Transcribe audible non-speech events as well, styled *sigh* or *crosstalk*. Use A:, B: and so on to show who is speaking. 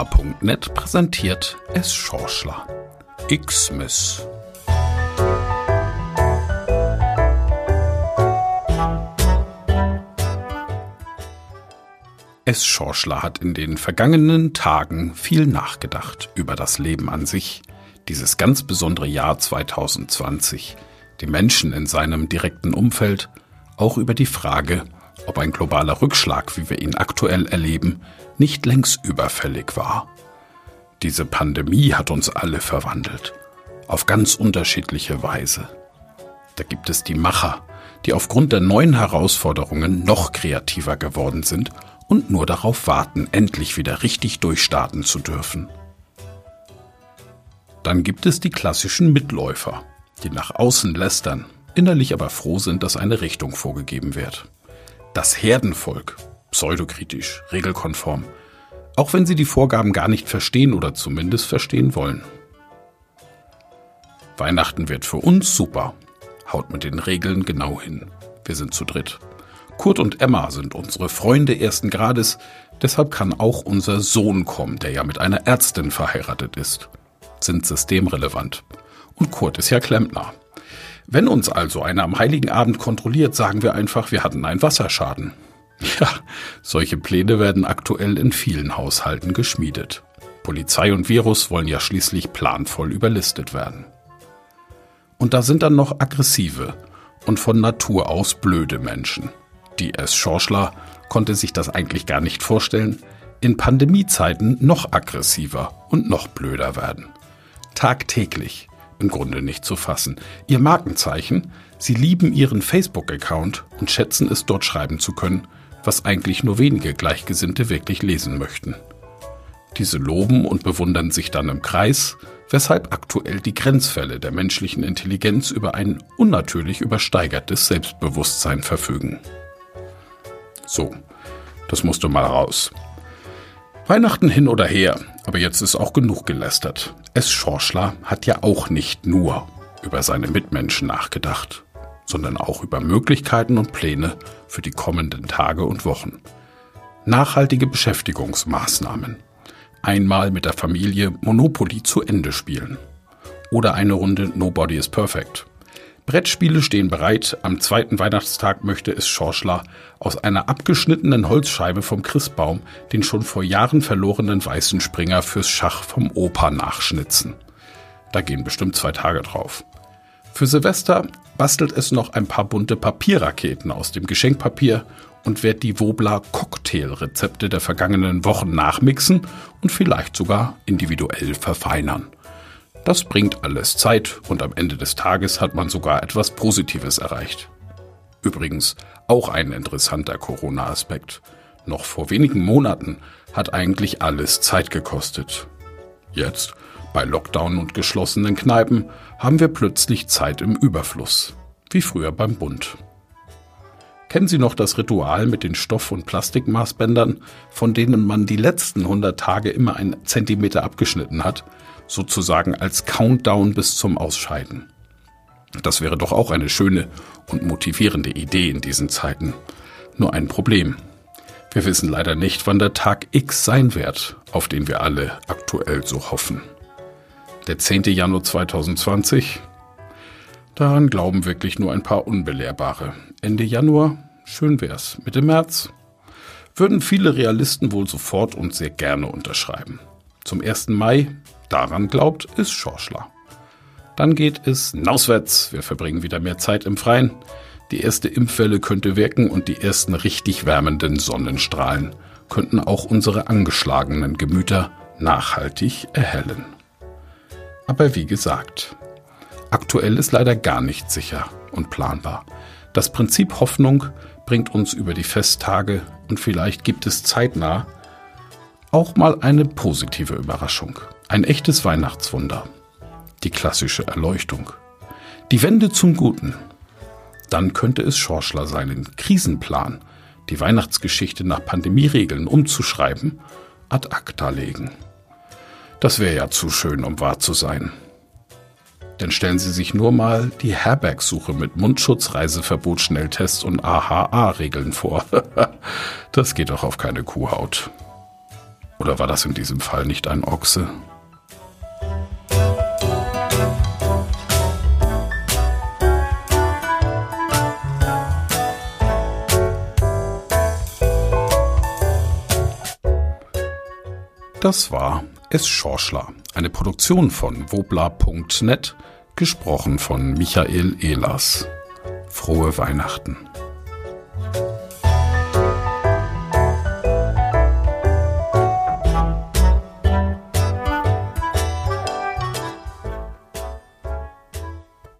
A: Schorschler.net präsentiert S. Schorschler. X-Miss. S. Schorschler hat in den vergangenen Tagen viel nachgedacht über das Leben an sich, dieses ganz besondere Jahr 2020, die Menschen in seinem direkten Umfeld, auch über die Frage, ob ein globaler Rückschlag, wie wir ihn aktuell erleben, nicht längst überfällig war. Diese Pandemie hat uns alle verwandelt, auf ganz unterschiedliche Weise. Da gibt es die Macher, die aufgrund der neuen Herausforderungen noch kreativer geworden sind und nur darauf warten, endlich wieder richtig durchstarten zu dürfen. Dann gibt es die klassischen Mitläufer, die nach außen lästern, innerlich aber froh sind, dass eine Richtung vorgegeben wird. Das Herdenvolk, pseudokritisch, regelkonform, auch wenn sie die Vorgaben gar nicht verstehen oder zumindest verstehen wollen. Weihnachten wird für uns super, haut mit den Regeln genau hin. Wir sind zu dritt. Kurt und Emma sind unsere Freunde ersten Grades, deshalb kann auch unser Sohn kommen, der ja mit einer Ärztin verheiratet ist. Sind systemrelevant. Und Kurt ist ja Klempner. Wenn uns also einer am heiligen Abend kontrolliert, sagen wir einfach, wir hatten einen Wasserschaden. Ja, solche Pläne werden aktuell in vielen Haushalten geschmiedet. Polizei und Virus wollen ja schließlich planvoll überlistet werden. Und da sind dann noch aggressive und von Natur aus blöde Menschen. Die S. Schorschler konnte sich das eigentlich gar nicht vorstellen, in Pandemiezeiten noch aggressiver und noch blöder werden. Tagtäglich im Grunde nicht zu fassen. Ihr Markenzeichen, sie lieben ihren Facebook-Account und schätzen es dort schreiben zu können, was eigentlich nur wenige Gleichgesinnte wirklich lesen möchten. Diese loben und bewundern sich dann im Kreis, weshalb aktuell die Grenzfälle der menschlichen Intelligenz über ein unnatürlich übersteigertes Selbstbewusstsein verfügen. So, das musste mal raus. Weihnachten hin oder her, aber jetzt ist auch genug gelästert. S. Schorschler hat ja auch nicht nur über seine Mitmenschen nachgedacht, sondern auch über Möglichkeiten und Pläne für die kommenden Tage und Wochen. Nachhaltige Beschäftigungsmaßnahmen. Einmal mit der Familie Monopoly zu Ende spielen. Oder eine Runde Nobody is Perfect. Brettspiele stehen bereit. Am zweiten Weihnachtstag möchte es Schorschler aus einer abgeschnittenen Holzscheibe vom Christbaum den schon vor Jahren verlorenen weißen Springer fürs Schach vom Opa nachschnitzen. Da gehen bestimmt zwei Tage drauf. Für Silvester bastelt es noch ein paar bunte Papierraketen aus dem Geschenkpapier und wird die Wobler Cocktailrezepte der vergangenen Wochen nachmixen und vielleicht sogar individuell verfeinern. Das bringt alles Zeit und am Ende des Tages hat man sogar etwas Positives erreicht. Übrigens auch ein interessanter Corona-Aspekt. Noch vor wenigen Monaten hat eigentlich alles Zeit gekostet. Jetzt, bei Lockdown und geschlossenen Kneipen, haben wir plötzlich Zeit im Überfluss, wie früher beim Bund. Kennen Sie noch das Ritual mit den Stoff- und Plastikmaßbändern, von denen man die letzten 100 Tage immer einen Zentimeter abgeschnitten hat, sozusagen als Countdown bis zum Ausscheiden. Das wäre doch auch eine schöne und motivierende Idee in diesen Zeiten. Nur ein Problem. Wir wissen leider nicht, wann der Tag X sein wird, auf den wir alle aktuell so hoffen. Der 10. Januar 2020? Daran glauben wirklich nur ein paar Unbelehrbare. Ende Januar? Schön wär's. Mitte März? Würden viele Realisten wohl sofort und sehr gerne unterschreiben. Zum 1. Mai? Daran glaubt, ist Schorschler. Dann geht es nauswärts. Wir verbringen wieder mehr Zeit im Freien. Die erste Impfwelle könnte wirken und die ersten richtig wärmenden Sonnenstrahlen könnten auch unsere angeschlagenen Gemüter nachhaltig erhellen. Aber wie gesagt, aktuell ist leider gar nicht sicher und planbar. Das Prinzip Hoffnung bringt uns über die Festtage und vielleicht gibt es zeitnah auch mal eine positive Überraschung. Ein echtes Weihnachtswunder. Die klassische Erleuchtung. Die Wende zum Guten. Dann könnte es Schorschler seinen Krisenplan, die Weihnachtsgeschichte nach Pandemieregeln umzuschreiben, ad acta legen. Das wäre ja zu schön, um wahr zu sein. Denn stellen Sie sich nur mal die Herbergsuche mit Mundschutz, Reiseverbot, Schnelltests und AHA-Regeln vor. *laughs* das geht doch auf keine Kuhhaut. Oder war das in diesem Fall nicht ein Ochse? Das war Es Schorschler, eine Produktion von wobla.net, gesprochen von Michael Ehlers. Frohe Weihnachten.